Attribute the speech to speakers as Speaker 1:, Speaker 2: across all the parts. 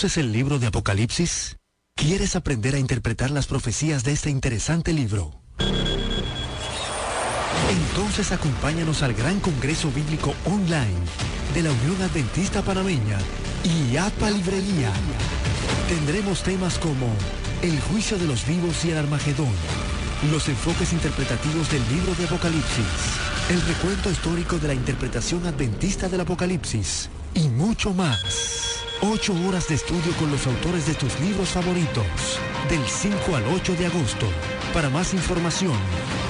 Speaker 1: ¿Conoces el libro de Apocalipsis? ¿Quieres aprender a interpretar las profecías de este interesante libro? Entonces acompáñanos al Gran Congreso Bíblico Online de la Unión Adventista Panameña y APA Librería. Tendremos temas como el juicio de los vivos y el Armagedón, los enfoques interpretativos del libro de Apocalipsis, el recuento histórico de la interpretación adventista del Apocalipsis y mucho más. Ocho horas de estudio con los autores de tus libros favoritos, del 5 al 8 de agosto. Para más información,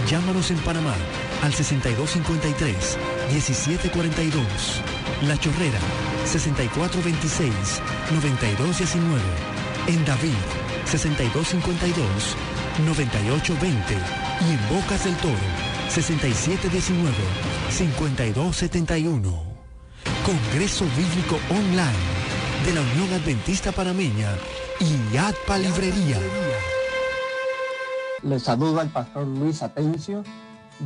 Speaker 1: llámanos en Panamá al 6253-1742. La Chorrera, 6426-9219. En David, 6252-9820. Y en Bocas del Toro, 6719-5271. Congreso Bíblico Online de la Unión Adventista Panameña y ADPA Librería.
Speaker 2: Les saludo al pastor Luis Atencio,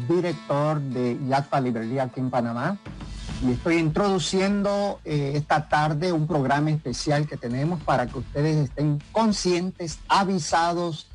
Speaker 2: director de YATPA Librería aquí en Panamá. Y estoy introduciendo eh, esta tarde un programa especial que tenemos para que ustedes estén conscientes, avisados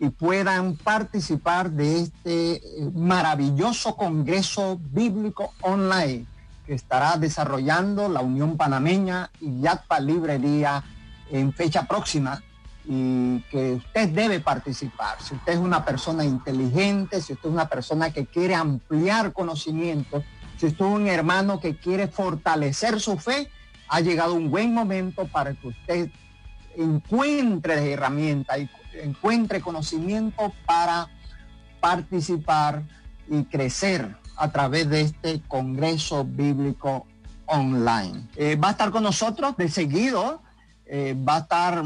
Speaker 2: y puedan participar de este eh, maravilloso Congreso Bíblico Online que estará desarrollando la Unión Panameña y YATPA Librería en fecha próxima y que usted debe participar. Si usted es una persona inteligente, si usted es una persona que quiere ampliar conocimiento, si usted es un hermano que quiere fortalecer su fe, ha llegado un buen momento para que usted encuentre herramientas y encuentre conocimiento para participar y crecer a través de este Congreso Bíblico Online. Eh, va a estar con nosotros de seguido, eh, va a estar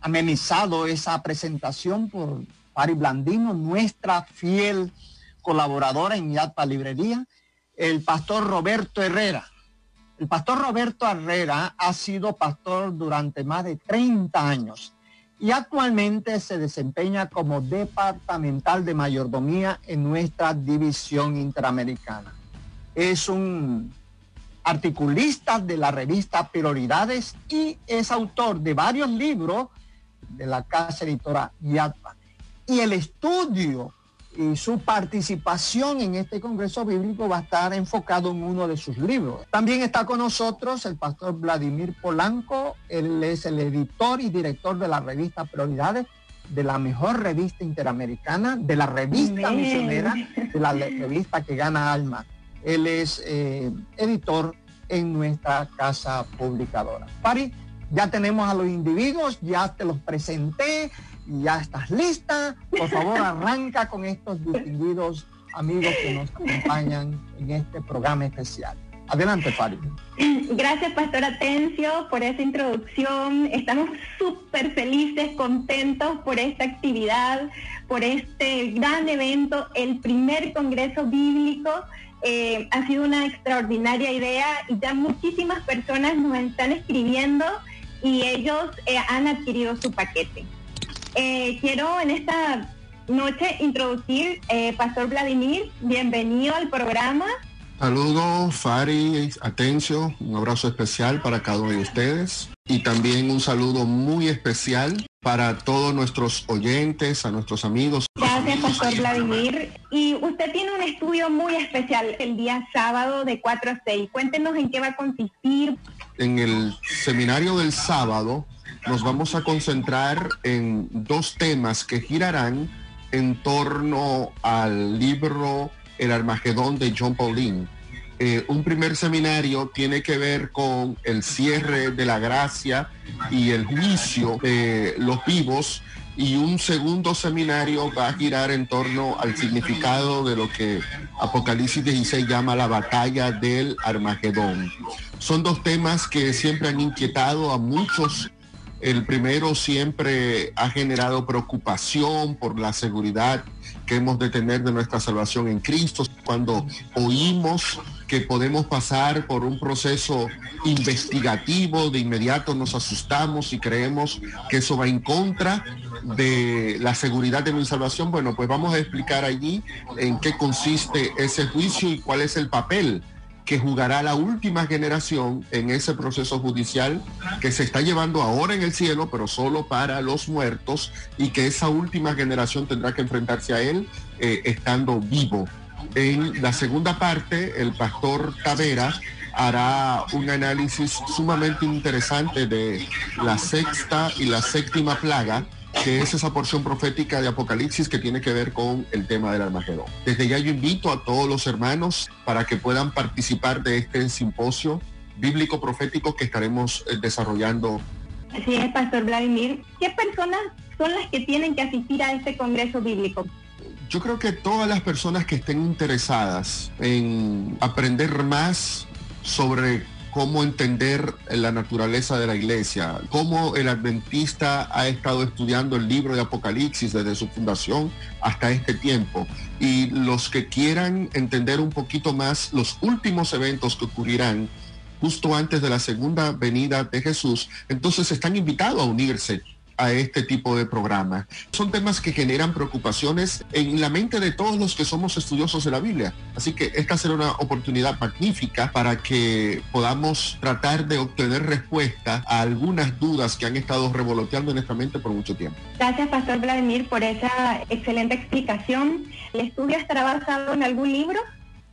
Speaker 2: amenizado esa presentación por Pari Blandino, nuestra fiel colaboradora en Yatpa Librería, el pastor Roberto Herrera. El pastor Roberto Herrera ha sido pastor durante más de 30 años y actualmente se desempeña como departamental de mayordomía en nuestra división interamericana. Es un articulista de la revista Prioridades y es autor de varios libros de la casa editora Yatpa. Y el estudio y su participación en este Congreso Bíblico va a estar enfocado en uno de sus libros. También está con nosotros el pastor Vladimir Polanco, él es el editor y director de la revista Prioridades, de la mejor revista interamericana, de la revista misionera, de la revista que gana alma. Él es eh, editor en nuestra casa publicadora. Pari, ya tenemos a los individuos, ya te los presenté, ya estás lista. Por favor, arranca con estos distinguidos amigos que nos acompañan en este programa especial. Adelante, Fari.
Speaker 3: Gracias, Pastor Atencio, por esa introducción. Estamos súper felices, contentos por esta actividad, por este gran evento, el primer Congreso Bíblico. Eh, ha sido una extraordinaria idea y ya muchísimas personas nos están escribiendo y ellos eh, han adquirido su paquete. Eh, quiero en esta noche introducir eh, Pastor Vladimir. Bienvenido al programa.
Speaker 4: Saludos, Fari, Atencio, un abrazo especial para cada uno de ustedes y también un saludo muy especial para todos nuestros oyentes, a nuestros amigos.
Speaker 3: Gracias, Pastor Vladimir. Y usted tiene un estudio muy especial el día sábado de 4 a 6. Cuéntenos en qué va a consistir.
Speaker 4: En el seminario del sábado nos vamos a concentrar en dos temas que girarán en torno al libro El Armagedón de John Pauline. Eh, un primer seminario tiene que ver con el cierre de la gracia y el juicio de los vivos y un segundo seminario va a girar en torno al significado de lo que Apocalipsis 16 llama la batalla del Armagedón. Son dos temas que siempre han inquietado a muchos el primero siempre ha generado preocupación por la seguridad que hemos de tener de nuestra salvación en Cristo. Cuando oímos que podemos pasar por un proceso investigativo, de inmediato nos asustamos y creemos que eso va en contra de la seguridad de mi salvación. Bueno, pues vamos a explicar allí en qué consiste ese juicio y cuál es el papel que jugará la última generación en ese proceso judicial que se está llevando ahora en el cielo, pero solo para los muertos, y que esa última generación tendrá que enfrentarse a él eh, estando vivo. En la segunda parte, el pastor Tavera hará un análisis sumamente interesante de la sexta y la séptima plaga que es esa porción profética de Apocalipsis que tiene que ver con el tema del Armagedón. Desde ya yo invito a todos los hermanos para que puedan participar de este simposio bíblico profético que estaremos eh, desarrollando.
Speaker 3: Así es, Pastor Vladimir. ¿Qué personas son las que tienen que asistir a este Congreso Bíblico?
Speaker 4: Yo creo que todas las personas que estén interesadas en aprender más sobre cómo entender la naturaleza de la iglesia, cómo el adventista ha estado estudiando el libro de Apocalipsis desde su fundación hasta este tiempo. Y los que quieran entender un poquito más los últimos eventos que ocurrirán justo antes de la segunda venida de Jesús, entonces están invitados a unirse a este tipo de programa. Son temas que generan preocupaciones en la mente de todos los que somos estudiosos de la Biblia. Así que esta será una oportunidad magnífica para que podamos tratar de obtener respuesta a algunas dudas que han estado revoloteando en nuestra mente por mucho tiempo.
Speaker 3: Gracias, Pastor Vladimir, por esa excelente explicación. ¿El estudio estará basado en algún libro?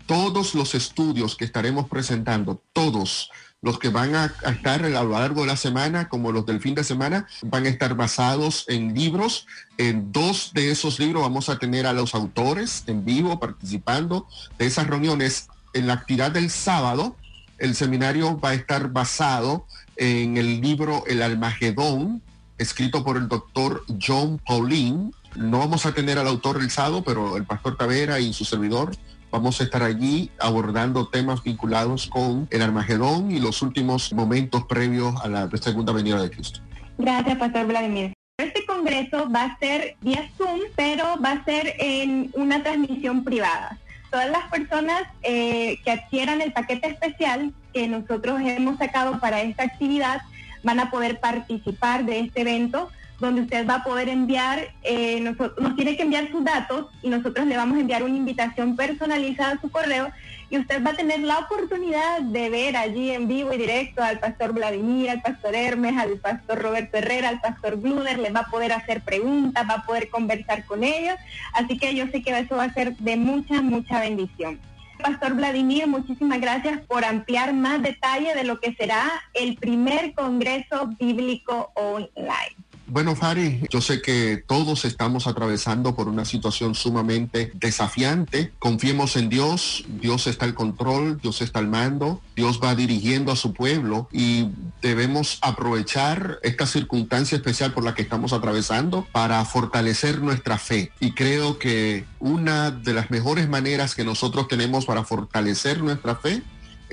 Speaker 4: Todos los estudios que estaremos presentando, todos, los que van a, estar a lo largo de la semana, como los del fin de semana, van a estar basados en libros. En dos de esos libros vamos a tener a los autores en vivo participando de esas reuniones. En la actividad del sábado, el seminario va a estar basado en el libro El Almagedón, escrito por el doctor John Pauline. No vamos a tener al autor el sábado, pero el pastor Tavera y su servidor Vamos a estar allí abordando temas vinculados con el Armagedón y los últimos momentos previos a la segunda venida de Cristo.
Speaker 3: Gracias, Pastor Vladimir. Este congreso va a ser vía Zoom, pero va a ser en una transmisión privada. Todas las personas eh, que adquieran el paquete especial que nosotros hemos sacado para esta actividad van a poder participar de este evento donde usted va a poder enviar, eh, nos, tiene que enviar sus datos y nosotros le vamos a enviar una invitación personalizada a su correo y usted va a tener la oportunidad de ver allí en vivo y directo al pastor Vladimir, al pastor Hermes, al pastor Roberto Herrera, al pastor Gluder, le va a poder hacer preguntas, va a poder conversar con ellos, así que yo sé que eso va a ser de mucha, mucha bendición. Pastor Vladimir, muchísimas gracias por ampliar más detalle de lo que será el primer Congreso Bíblico Online.
Speaker 4: Bueno, Fari, yo sé que todos estamos atravesando por una situación sumamente desafiante. Confiemos en Dios, Dios está al control, Dios está al mando, Dios va dirigiendo a su pueblo y debemos aprovechar esta circunstancia especial por la que estamos atravesando para fortalecer nuestra fe. Y creo que una de las mejores maneras que nosotros tenemos para fortalecer nuestra fe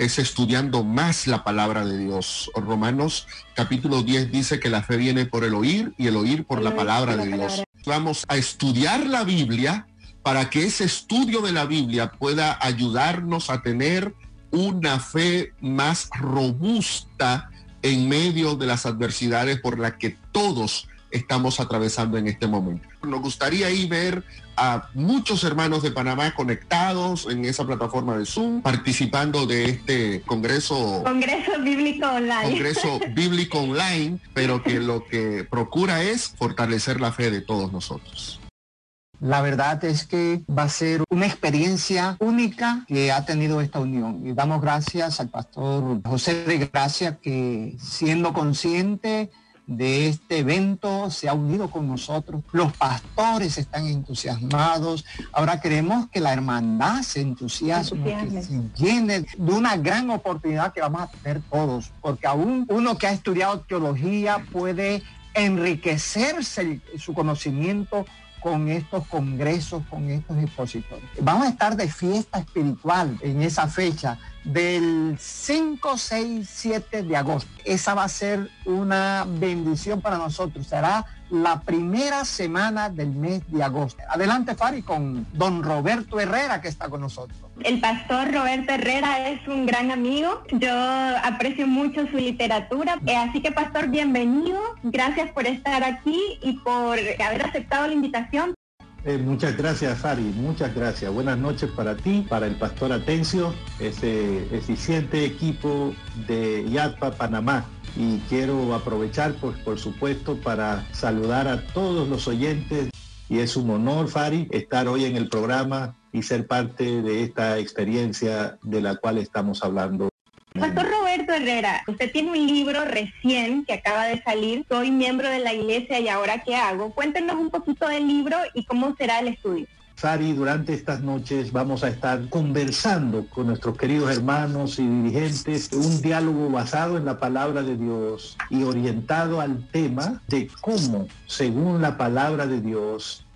Speaker 4: es estudiando más la palabra de Dios. Romanos capítulo 10 dice que la fe viene por el oír y el oír por la palabra de Dios. Vamos a estudiar la Biblia para que ese estudio de la Biblia pueda ayudarnos a tener una fe más robusta en medio de las adversidades por las que todos estamos atravesando en este momento. Nos gustaría ir ver a muchos hermanos de Panamá conectados en esa plataforma de Zoom, participando de este Congreso.
Speaker 3: Congreso Bíblico Online.
Speaker 4: Congreso Bíblico Online, pero que lo que procura es fortalecer la fe de todos nosotros.
Speaker 2: La verdad es que va a ser una experiencia única que ha tenido esta unión. Y damos gracias al pastor José de Gracia que siendo consciente de este evento se ha unido con nosotros. Los pastores están entusiasmados. Ahora queremos que la hermandad se entusiasme, que se llene de una gran oportunidad que vamos a tener todos, porque aún uno que ha estudiado teología puede enriquecerse su conocimiento con estos congresos, con estos expositores. Vamos a estar de fiesta espiritual en esa fecha del 5, 6, 7 de agosto. Esa va a ser una bendición para nosotros. Será la primera semana del mes de agosto. Adelante, Fari, con don Roberto Herrera, que está con nosotros.
Speaker 3: El pastor Roberto Herrera es un gran amigo. Yo aprecio mucho su literatura. Eh, así que, pastor, bienvenido. Gracias por estar aquí y por haber aceptado la invitación.
Speaker 5: Eh, muchas gracias, Fari. Muchas gracias. Buenas noches para ti, para el pastor Atencio, ese eficiente equipo de YATPA Panamá. Y quiero aprovechar, pues, por supuesto, para saludar a todos los oyentes. Y es un honor, Fari, estar hoy en el programa y ser parte de esta experiencia de la cual estamos hablando
Speaker 3: Pastor Roberto Herrera, usted tiene un libro recién que acaba de salir, Soy miembro de la iglesia y ahora qué hago. Cuéntenos un poquito del libro y cómo será el estudio.
Speaker 5: Sari, durante estas noches vamos a estar conversando con nuestros queridos hermanos y dirigentes, un diálogo basado en la palabra de Dios y orientado al tema de cómo, según la palabra de Dios,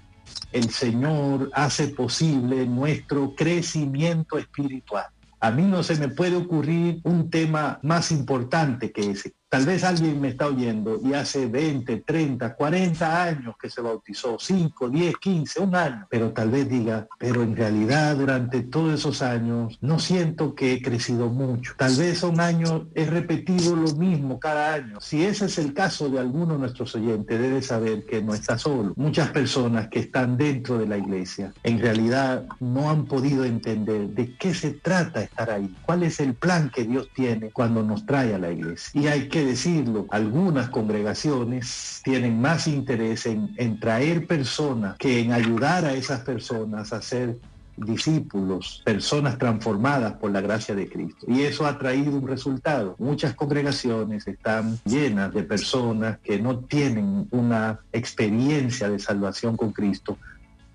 Speaker 5: el Señor hace posible nuestro crecimiento espiritual. A mí no se me puede ocurrir un tema más importante que ese. Tal vez alguien me está oyendo y hace 20, 30, 40 años que se bautizó, 5, 10, 15, un año, pero tal vez diga, pero en realidad durante todos esos años no siento que he crecido mucho. Tal vez un año he repetido lo mismo cada año. Si ese es el caso de alguno de nuestros oyentes, debe saber que no está solo. Muchas personas que están dentro de la iglesia en realidad no han podido entender de qué se trata estar ahí, cuál es el plan que Dios tiene cuando nos trae a la iglesia. Y hay que decirlo, algunas congregaciones tienen más interés en, en traer personas que en ayudar a esas personas a ser discípulos, personas transformadas por la gracia de Cristo. Y eso ha traído un resultado. Muchas congregaciones están llenas de personas que no tienen una experiencia de salvación con Cristo,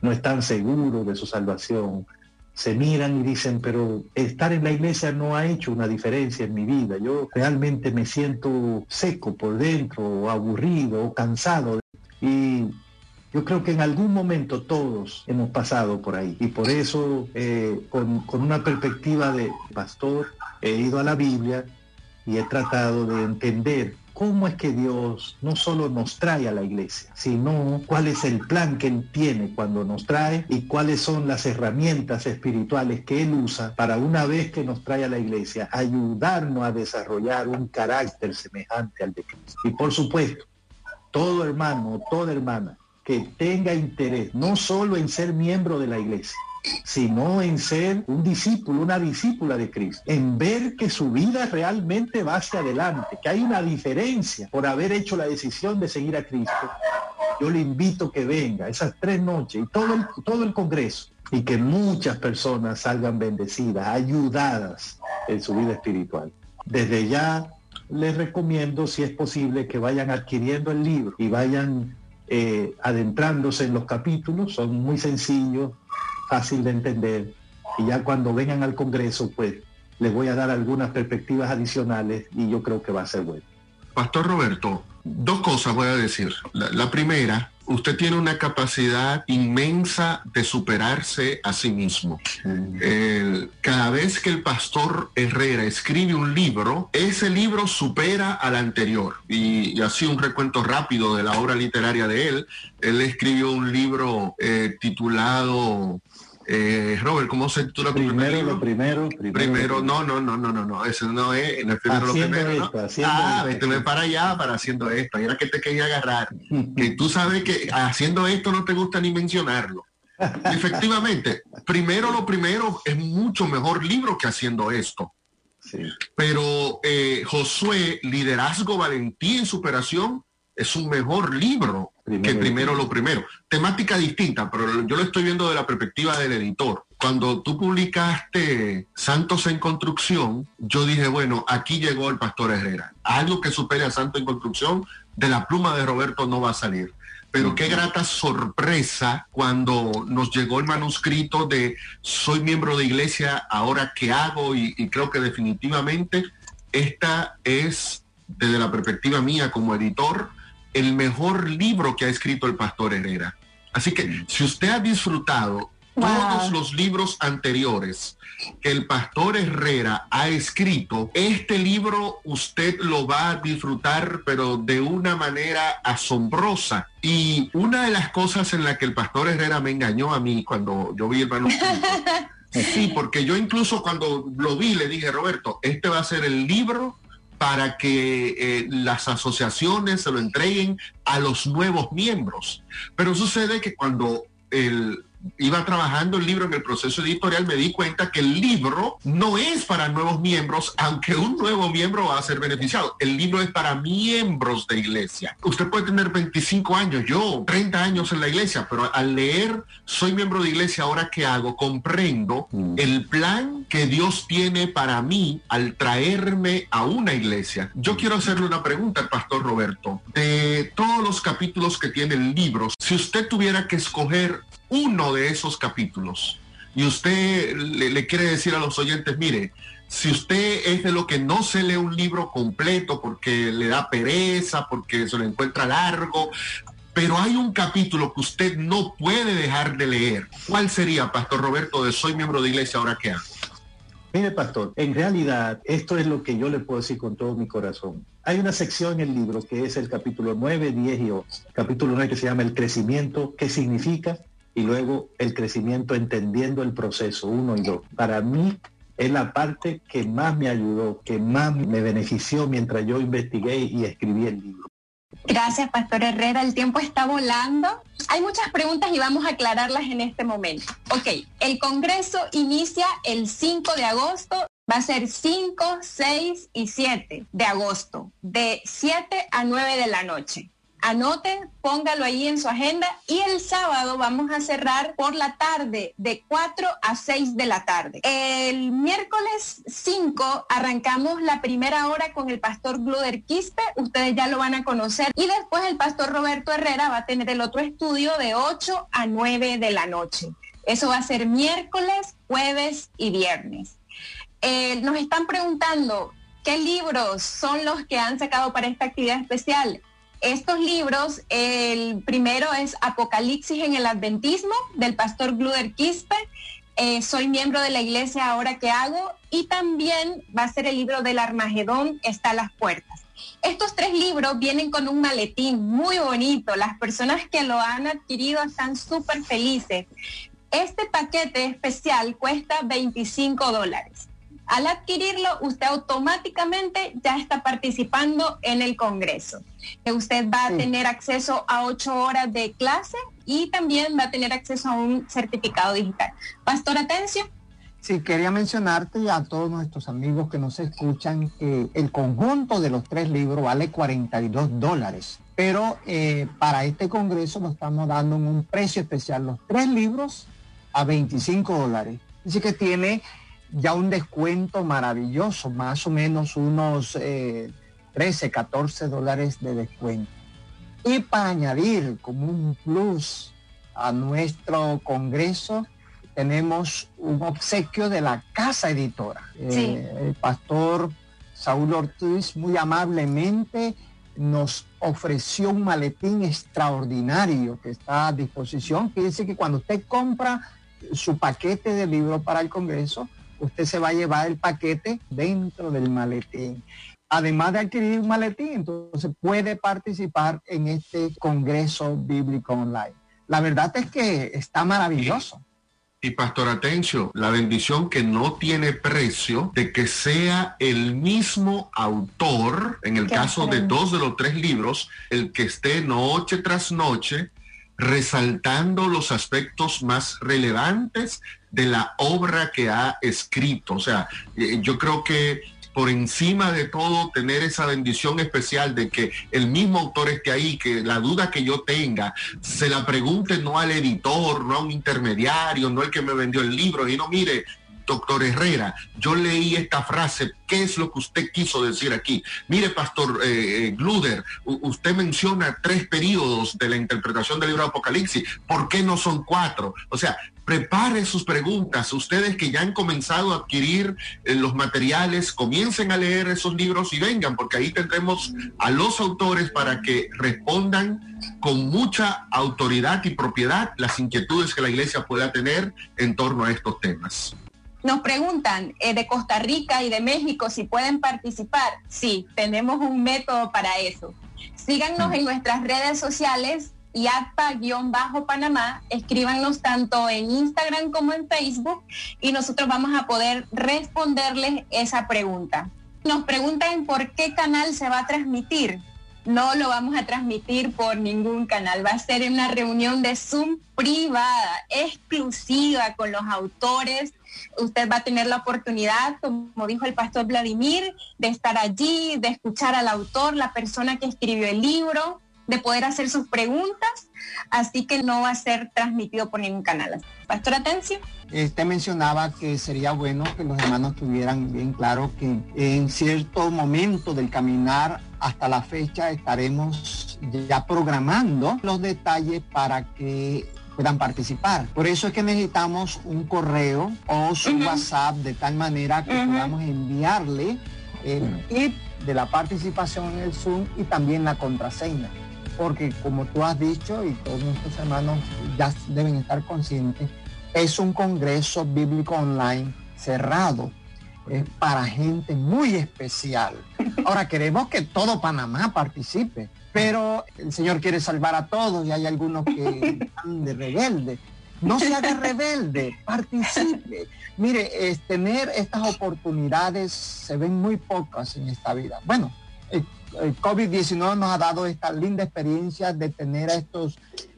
Speaker 5: no están seguros de su salvación, se miran y dicen, pero estar en la iglesia no ha hecho una diferencia en mi vida. Yo realmente me siento seco por dentro, aburrido, cansado. Y yo creo que en algún momento todos hemos pasado por ahí. Y por eso, eh, con, con una perspectiva de pastor, he ido a la Biblia y he tratado de entender cómo es que Dios no solo nos trae a la iglesia, sino cuál es el plan que Él tiene cuando nos trae y cuáles son las herramientas espirituales que Él usa para una vez que nos trae a la iglesia, ayudarnos a desarrollar un carácter semejante al de Cristo. Y por supuesto, todo hermano, toda hermana que tenga interés no solo en ser miembro de la iglesia, sino en ser un discípulo, una discípula de Cristo, en ver que su vida realmente va hacia adelante, que hay una diferencia por haber hecho la decisión de seguir a Cristo. Yo le invito que venga esas tres noches y todo el, todo el Congreso y que muchas personas salgan bendecidas, ayudadas en su vida espiritual. Desde ya les recomiendo, si es posible, que vayan adquiriendo el libro y vayan eh, adentrándose en los capítulos, son muy sencillos, fácil de entender y ya cuando vengan al Congreso, pues les voy a dar algunas perspectivas adicionales y yo creo que va a ser bueno.
Speaker 4: Pastor Roberto, dos cosas voy a decir. La, primera, usted tiene una capacidad inmensa de superarse a sí mismo. cada vez que el pastor Herrera escribe un libro, ese libro supera al anterior. Y, así un recuento rápido de la obra literaria de él. Él escribió un libro eh, titulado eh, Robert, ¿cómo se titula
Speaker 5: tu primero, Lo primero,
Speaker 4: primero, primero, no, no, no, no, no, no, eso no es, no es primero lo primero. ah, vete para allá para haciendo esto. era que te quería agarrar. que tú sabes que haciendo esto no te gusta ni mencionarlo. Efectivamente, primero lo primero es mucho mejor libro que haciendo esto. Sí. Pero eh, Josué, liderazgo, valentía y superación, es un mejor libro que primero lo primero. Temática distinta, pero yo lo estoy viendo de la perspectiva del editor. Cuando tú publicaste Santos en Construcción, yo dije, bueno, aquí llegó el pastor Herrera. Algo que supere a Santos en Construcción, de la pluma de Roberto no va a salir. Pero qué grata sorpresa cuando nos llegó el manuscrito de soy miembro de iglesia, ahora qué hago y, y creo que definitivamente esta es, desde la perspectiva mía como editor, el mejor libro que ha escrito el pastor Herrera. Así que si usted ha disfrutado todos los libros anteriores que el pastor Herrera ha escrito, este libro usted lo va a disfrutar, pero de una manera asombrosa. Y una de las cosas en la que el pastor Herrera me engañó a mí cuando yo vi el manuscrito. sí, porque yo incluso cuando lo vi le dije, Roberto, este va a ser el libro para que eh, las asociaciones se lo entreguen a los nuevos miembros. Pero sucede que cuando el iba trabajando el libro en el proceso editorial, me di cuenta que el libro no es para nuevos miembros, aunque un nuevo miembro va a ser beneficiado. El libro es para miembros de iglesia. Usted puede tener 25 años, yo 30 años en la iglesia, pero al leer Soy miembro de iglesia, ahora que hago, comprendo mm. el plan que Dios tiene para mí al traerme a una iglesia. Yo quiero hacerle una pregunta al pastor Roberto. De todos los capítulos que tiene el libro, si usted tuviera que escoger uno de esos capítulos y usted le, quiere decir a los oyentes, mire, si usted es de lo que no se lee un libro completo porque le da pereza, porque se lo encuentra largo, pero hay un capítulo que usted no puede dejar de leer, ¿cuál sería, Pastor Roberto, de Soy miembro de iglesia, ahora qué hago?
Speaker 5: Mire, pastor, en realidad esto es lo que yo le puedo decir con todo mi corazón. Hay una sección en el libro que es el capítulo 9, 10 y 11. Capítulo 9 que se llama El crecimiento, ¿qué significa? Y luego el crecimiento entendiendo el proceso, uno y dos. Para mí es la parte que más me ayudó, que más me benefició mientras yo investigué y escribí el libro.
Speaker 3: Gracias, Pastor Herrera. El tiempo está volando. Hay muchas preguntas y vamos a aclararlas en este momento. Ok, el Congreso inicia el 5 de agosto. Va a ser 5, 6 y 7 de agosto, de 7 a 9 de la noche. Anote, póngalo ahí en su agenda y el sábado vamos a cerrar por la tarde de 4 a 6 de la tarde. El miércoles 5 arrancamos la primera hora con el pastor Gluder Quispe, ustedes ya lo van a conocer y después el pastor Roberto Herrera va a tener el otro estudio de 8 a 9 de la noche. Eso va a ser miércoles, jueves y viernes. Eh, nos están preguntando, ¿qué libros son los que han sacado para esta actividad especial? Estos libros, el primero es Apocalipsis en el Adventismo del pastor Gluder Quispe. Eh, soy miembro de la iglesia ahora que hago y también va a ser el libro del Armagedón está a las puertas. Estos tres libros vienen con un maletín muy bonito. Las personas que lo han adquirido están súper felices. Este paquete especial cuesta 25 dólares. Al adquirirlo, usted automáticamente ya está participando en el Congreso. Usted va a tener acceso a ocho horas de clase y también va a tener acceso a un certificado digital. Pastor Atencio.
Speaker 2: Sí, quería mencionarte a todos nuestros amigos que nos escuchan que el conjunto de los tres libros vale 42 dólares, pero eh, para este congreso lo estamos dando en un precio especial, los tres libros a 25 dólares. Así que tiene ya un descuento maravilloso, más o menos unos 13, eh, 14 dólares de descuento. Y para añadir como un plus a nuestro congreso, tenemos un obsequio de la casa editora. Eh, el pastor Saúl Ortiz muy amablemente nos ofreció un maletín extraordinario que está a disposición. Quiere decir que cuando usted compra su paquete de libros para el Congreso, usted se va a llevar el paquete dentro del maletín. Además de adquirir un maletín, entonces puede participar en este Congreso Bíblico Online. La verdad es que está maravilloso.
Speaker 4: Y Pastor Atencio, la bendición que no tiene precio de que sea el mismo autor, en el caso de dos de los tres libros, el que esté noche tras noche resaltando los aspectos más relevantes de la obra que ha escrito. O sea, eh, yo creo que por encima de todo tener esa bendición especial de que el mismo autor esté ahí, que la duda que yo tenga, se la pregunte no al editor, no a un intermediario, no el que me vendió el libro, y no mire, doctor Herrera, yo leí esta frase, ¿qué es lo que usted quiso decir aquí? Mire, pastor eh, eh, Gluder, usted menciona tres periodos de la interpretación del libro de Apocalipsis, ¿por qué no son cuatro? O sea, prepare sus preguntas. Ustedes que ya han comenzado a adquirir eh, los materiales, comiencen a leer esos libros y vengan, porque ahí tendremos a los autores para que respondan con mucha autoridad y propiedad las inquietudes que la iglesia pueda tener en torno a estos temas.
Speaker 3: Nos preguntan eh, de Costa Rica y de México si pueden participar. Sí, tenemos un método para eso. Síganos en nuestras redes sociales y APA-Panamá, escríbanos tanto en Instagram como en Facebook y nosotros vamos a poder responderles esa pregunta. Nos preguntan por qué canal se va a transmitir. no lo vamos a transmitir por ningún canal. Va a ser una reunión de Zoom privada, exclusiva con los autores. Usted va a tener la oportunidad, como dijo el pastor Vladimir, de estar allí, de escuchar al autor, la persona que escribió el libro, de poder hacer sus preguntas, así que no va a ser transmitido por ningún canal. Pastor Atencio.
Speaker 2: Usted mencionaba que sería bueno que los hermanos tuvieran bien claro que en cierto momento del caminar hasta la fecha estaremos ya programando los detalles para que puedan participar. Por eso es que necesitamos un correo o su WhatsApp de tal manera que podamos enviarle el kit de la participación en el Zoom y también la contraseña porque como tú has dicho y todos nuestros hermanos ya deben estar conscientes, es un congreso bíblico online cerrado. Es para gente muy especial. Ahora queremos que todo Panamá participe, pero el Señor quiere salvar a todos y hay algunos que están de rebelde. No se haga rebelde, participe. Mire, es, tener estas oportunidades se ven muy pocas en esta vida. Bueno, el COVID-19 nos ha dado esta linda experiencia de tener a estos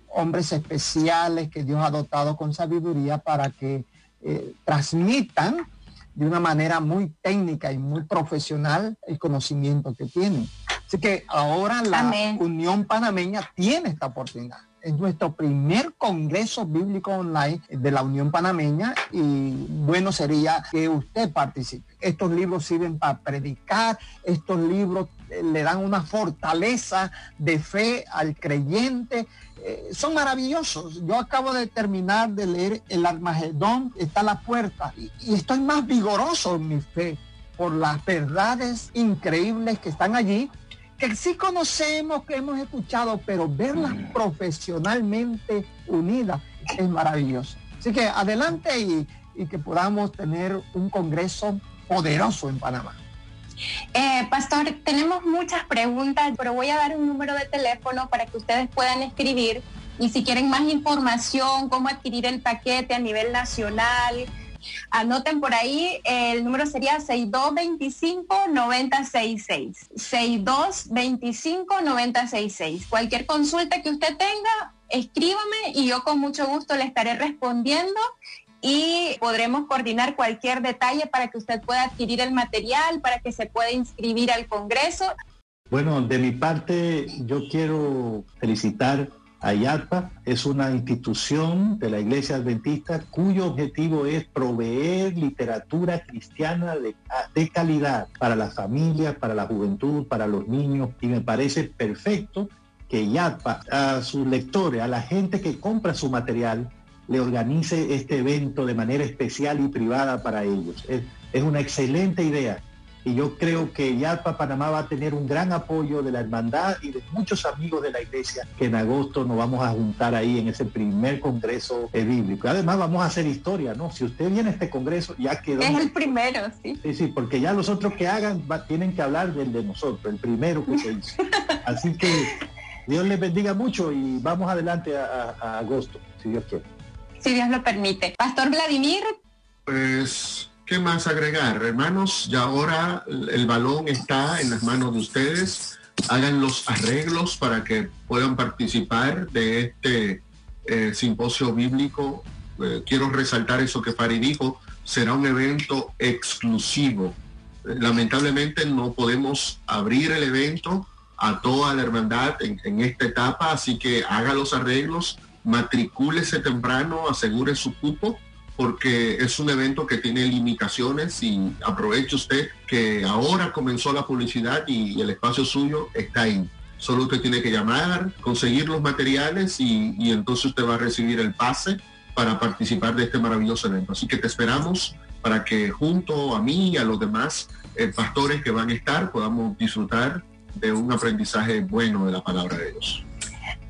Speaker 2: hombres especiales que Dios ha dotado con sabiduría para que eh, transmitan de una manera muy técnica y muy profesional el conocimiento que tienen. Así que ahora la Unión Panameña tiene esta oportunidad. Es nuestro primer Congreso Bíblico Online de la Unión Panameña y bueno sería que usted participe. Estos libros sirven para predicar, estos libros le dan una fortaleza de fe al creyente. Eh, son maravillosos. Yo acabo de terminar de leer El Armagedón, está a la puerta, y, y estoy más vigoroso en mi fe por las verdades increíbles que están allí, que sí conocemos, que hemos escuchado, pero verlas profesionalmente unidas es maravilloso. Así que adelante y, y que podamos tener un congreso poderoso en Panamá.
Speaker 3: Eh, pastor, tenemos muchas preguntas, pero voy a dar un número de teléfono para que ustedes puedan escribir y si quieren más información, cómo adquirir el paquete a nivel nacional, anoten por ahí, el número sería 6225-9066. 6225-9066. Cualquier consulta que usted tenga, escríbame y yo con mucho gusto le estaré respondiendo y podremos coordinar cualquier detalle para que usted pueda adquirir el material, para que se pueda inscribir al Congreso.
Speaker 5: Bueno, de mi parte yo quiero felicitar a IATPA. Es una institución de la Iglesia Adventista cuyo objetivo es proveer literatura cristiana de, calidad para las familias, para la juventud, para los niños. Y me parece perfecto que IATPA a sus lectores, a la gente que compra su material, le organice este evento de manera especial y privada para ellos. Es, una excelente idea y yo creo que Yalpa Panamá va a tener un gran apoyo de la hermandad y de muchos amigos de la iglesia que en agosto nos vamos a juntar ahí en ese primer congreso bíblico. Además vamos a hacer historia, ¿no? Si usted viene a este congreso ya quedó...
Speaker 3: Es el primero, sí.
Speaker 5: Sí, sí, porque ya los otros que hagan tienen que hablar del de nosotros, el primero que se hizo. Así que Dios les bendiga mucho y vamos adelante a agosto, si Dios quiere
Speaker 3: si Dios lo permite. Pastor Vladimir.
Speaker 4: Pues, ¿qué más agregar? Hermanos, ya ahora el balón está en las manos de ustedes. Hagan los arreglos para que puedan participar de este eh, simposio bíblico. Eh, quiero resaltar eso que Fari dijo, será un evento exclusivo. lamentablemente no podemos abrir el evento a toda la hermandad en, en esta etapa, así que haga los arreglos matricúlese temprano, asegure su cupo, porque es un evento que tiene limitaciones y aproveche usted que ahora comenzó la publicidad y el espacio suyo está ahí. Solo usted tiene que llamar, conseguir los materiales y, entonces usted va a recibir el pase para participar de este maravilloso evento. Así que te esperamos para que junto a mí y a los demás eh, pastores que van a estar podamos disfrutar de un aprendizaje bueno de la palabra de Dios.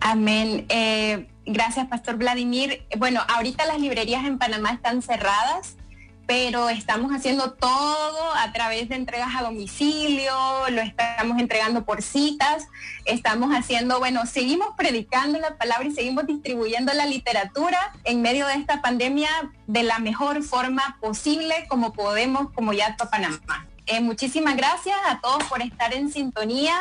Speaker 3: Amén. Eh, gracias, Pastor Vladimir. Bueno, ahorita las librerías en Panamá están cerradas, pero estamos haciendo todo a través de entregas a domicilio, lo estamos entregando por citas, estamos haciendo, bueno, seguimos predicando la palabra y seguimos distribuyendo la literatura en medio de esta pandemia de la mejor forma posible como podemos como ya Panamá. Eh, muchísimas gracias a todos por estar en sintonía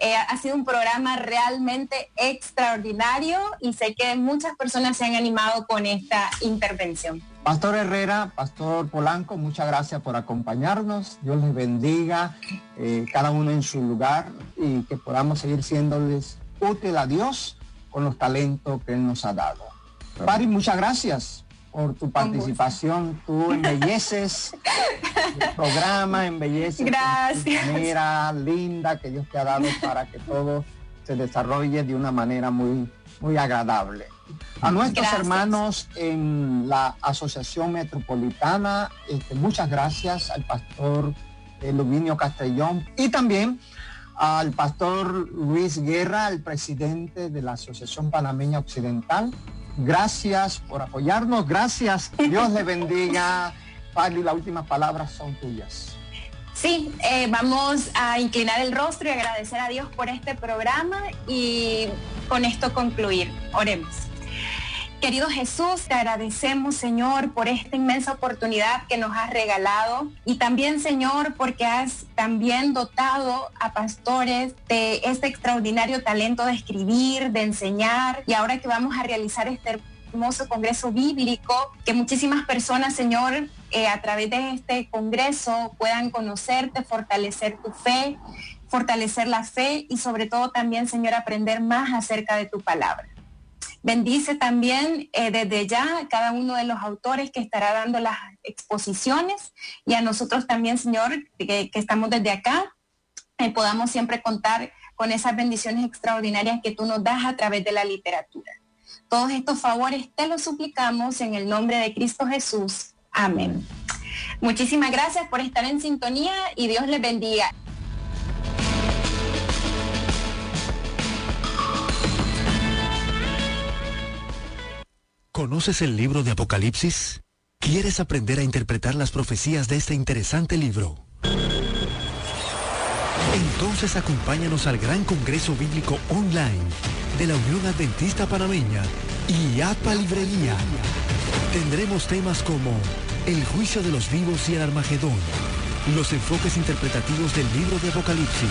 Speaker 3: Eh, ha sido un programa realmente extraordinario y sé que muchas personas se han animado con esta intervención.
Speaker 2: Pastor Herrera, Pastor Polanco, muchas gracias por acompañarnos. Dios les bendiga, eh, cada uno en su lugar y que podamos seguir siéndoles útil a Dios con los talentos que Él nos ha dado. Pari, muchas gracias por tu participación. Tú embelleces el programa, embelleces
Speaker 3: Gracias.
Speaker 2: manera linda que Dios te ha dado para que todo se desarrolle de una manera muy, muy agradable. A nuestros
Speaker 3: Gracias.
Speaker 2: hermanos en la Asociación Metropolitana, este, muchas gracias al pastor eh, Luminio Castellón y también al pastor Luis Guerra, el presidente de la Asociación Panameña Occidental. Gracias por apoyarnos, gracias. Dios le bendiga. Pali, las últimas palabras son tuyas.
Speaker 3: Sí, eh, vamos a inclinar el rostro y agradecer a Dios por este programa y con esto concluir. Oremos. Querido Jesús, te agradecemos, Señor, por esta inmensa oportunidad que nos has regalado y también, Señor, porque has también dotado a pastores de este extraordinario talento de escribir, de enseñar y ahora que vamos a realizar este hermoso congreso bíblico, que muchísimas personas, Señor, eh, a través de este congreso puedan conocerte, fortalecer tu fe, fortalecer la fe y sobre todo también, Señor, aprender más acerca de tu palabra. Bendice también eh, desde ya a cada uno de los autores que estará dando las exposiciones y a nosotros también, Señor, que, estamos desde acá, eh, podamos siempre contar con esas bendiciones extraordinarias que tú nos das a través de la literatura. Todos estos favores te los suplicamos en el nombre de Cristo Jesús. Amén. Muchísimas gracias por estar en sintonía y Dios les bendiga.
Speaker 1: ¿Conoces el libro de Apocalipsis? ¿Quieres aprender a interpretar las profecías de este interesante libro? Entonces acompáñanos al Gran Congreso Bíblico Online de la Unión Adventista Panameña y APA Librería. Tendremos temas como el juicio de los vivos y el Armagedón, los enfoques interpretativos del libro de Apocalipsis,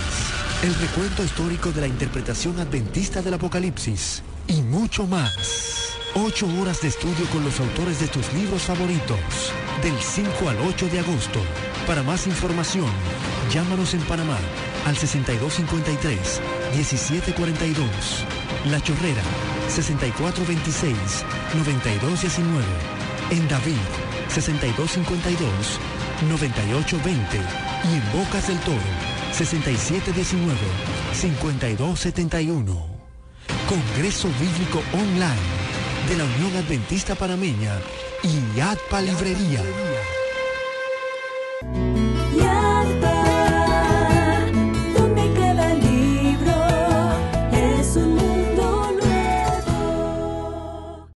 Speaker 1: el recuento histórico de la interpretación adventista del Apocalipsis y mucho más. Ocho horas de estudio con los autores de tus libros favoritos, del 5 al 8 de agosto. Para más información, llámanos en Panamá al 6253-1742. La Chorrera, 6426-9219. En David, 6252-9820. Y en Bocas del Toro, 6719-5271. Congreso Bíblico Online de la Unión Adventista Panameña y ADPA Librería.